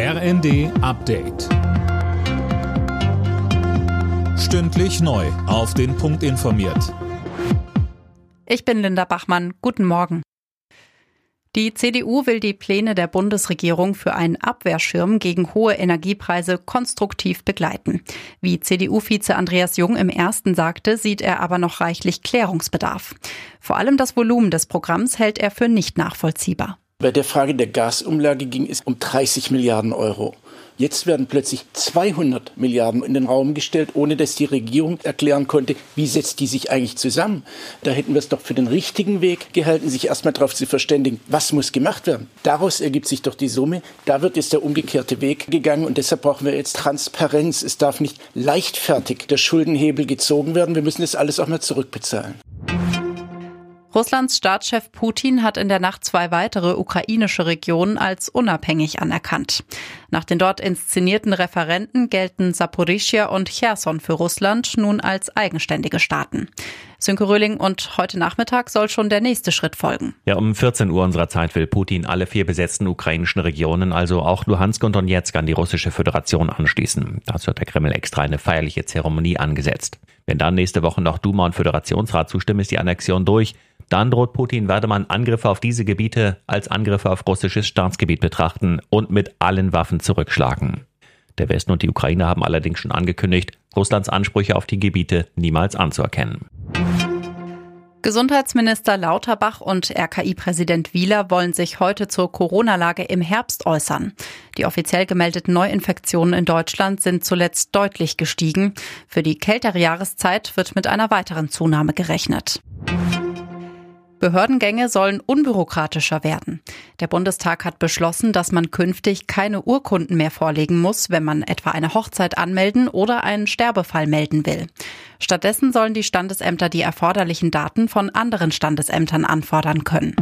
RND Update. Stündlich neu. Auf den Punkt informiert. Ich bin Linda Bachmann. Guten Morgen. Die CDU will die Pläne der Bundesregierung für einen Abwehrschirm gegen hohe Energiepreise konstruktiv begleiten. Wie CDU-Vize Andreas Jung im ersten sagte, sieht er aber noch reichlich Klärungsbedarf. Vor allem das Volumen des Programms hält er für nicht nachvollziehbar. Bei der Frage der Gasumlage ging es um 30 Milliarden Euro. Jetzt werden plötzlich 200 Milliarden in den Raum gestellt, ohne dass die Regierung erklären konnte, wie setzt die sich eigentlich zusammen. Da hätten wir es doch für den richtigen Weg gehalten, sich erstmal darauf zu verständigen, was muss gemacht werden. Daraus ergibt sich doch die Summe. Da wird jetzt der umgekehrte Weg gegangen und deshalb brauchen wir jetzt Transparenz. Es darf nicht leichtfertig der Schuldenhebel gezogen werden. Wir müssen das alles auch mal zurückbezahlen. Russlands Staatschef Putin hat in der Nacht zwei weitere ukrainische Regionen als unabhängig anerkannt. Nach den dort inszenierten Referenten gelten Saporischia und Cherson für Russland nun als eigenständige Staaten. Sönke Röhling und heute Nachmittag soll schon der nächste Schritt folgen. Ja, um 14 Uhr unserer Zeit will Putin alle vier besetzten ukrainischen Regionen, also auch Luhansk und Donetsk, an die russische Föderation anschließen. Dazu hat der Kreml extra eine feierliche Zeremonie angesetzt. Wenn dann nächste Woche noch Duma und Föderationsrat zustimmen, ist die Annexion durch. Dann droht Putin, werde man Angriffe auf diese Gebiete als Angriffe auf russisches Staatsgebiet betrachten und mit allen Waffen zurückschlagen. Der Westen und die Ukraine haben allerdings schon angekündigt, Russlands Ansprüche auf die Gebiete niemals anzuerkennen. Gesundheitsminister Lauterbach und RKI-Präsident Wieler wollen sich heute zur Corona-Lage im Herbst äußern. Die offiziell gemeldeten Neuinfektionen in Deutschland sind zuletzt deutlich gestiegen. Für die kältere Jahreszeit wird mit einer weiteren Zunahme gerechnet. Behördengänge sollen unbürokratischer werden. Der Bundestag hat beschlossen, dass man künftig keine Urkunden mehr vorlegen muss, wenn man etwa eine Hochzeit anmelden oder einen Sterbefall melden will. Stattdessen sollen die Standesämter die erforderlichen Daten von anderen Standesämtern anfordern können.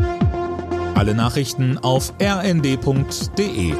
Alle Nachrichten auf rnd.de